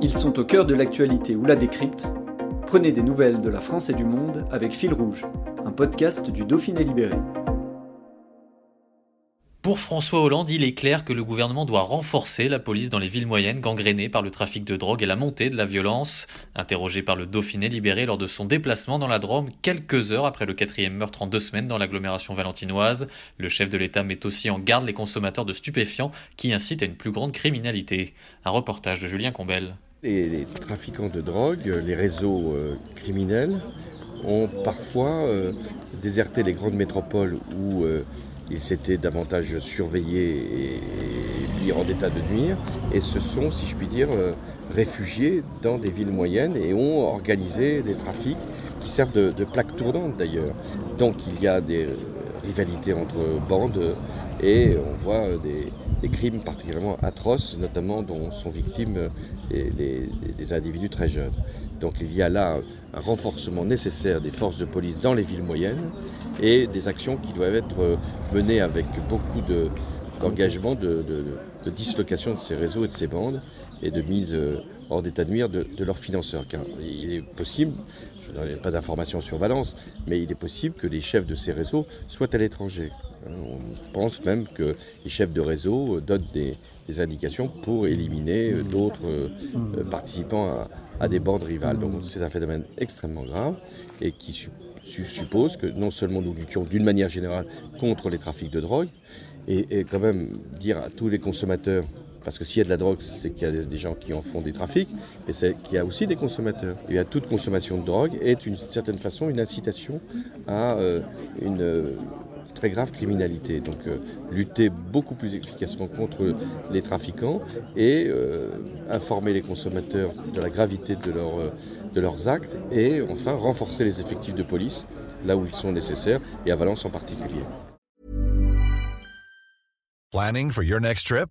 Ils sont au cœur de l'actualité ou la décrypte. Prenez des nouvelles de la France et du monde avec Fil Rouge, un podcast du Dauphiné Libéré. Pour François Hollande, il est clair que le gouvernement doit renforcer la police dans les villes moyennes gangrénées par le trafic de drogue et la montée de la violence. Interrogé par le Dauphiné libéré lors de son déplacement dans la Drôme quelques heures après le quatrième meurtre en deux semaines dans l'agglomération valentinoise, le chef de l'État met aussi en garde les consommateurs de stupéfiants qui incitent à une plus grande criminalité. Un reportage de Julien Combel. Les, trafiquants de drogue, les réseaux euh, criminels ont parfois euh, déserté les grandes métropoles où euh, ils s'étaient davantage surveillés et, mis en état de nuire et se sont, si je puis dire, réfugiés dans des villes moyennes et ont organisé des trafics qui servent de, de plaque tournante d'ailleurs. Donc il y a des rivalités entre bandes et on voit des, des crimes particulièrement atroces, notamment dont sont victimes des individus très jeunes. Donc il y a là un renforcement nécessaire des forces de police dans les villes moyennes et des actions qui doivent être menées avec beaucoup d'engagement, de, dislocation de ces réseaux et de ces bandes et de mise euh, hors d'état de nuire de, de, leurs financeurs. Car il est possible, je n'ai pas d'informations sur Valence, mais il est possible que les chefs de ces réseaux soient à l'étranger. On pense même que les chefs de réseau donnent des, indications pour éliminer d'autres euh, participants à, des bandes rivales. Donc c'est un phénomène extrêmement grave et qui suppose que non seulement nous luttions d'une manière générale contre les trafics de drogue, et, quand même dire à tous les consommateurs parce que s'il y a de la drogue, c'est qu'il y a des gens qui en font des trafics, mais c'est qu'il y a aussi des consommateurs. Et toute consommation de drogue est d'une certaine façon une incitation à euh, une très grave criminalité. Donc euh, lutter beaucoup plus efficacement contre les trafiquants et euh, informer les consommateurs de la gravité de, euh, de leurs actes et enfin renforcer les effectifs de police là où ils sont nécessaires et à Valence en particulier. Planning for your next trip?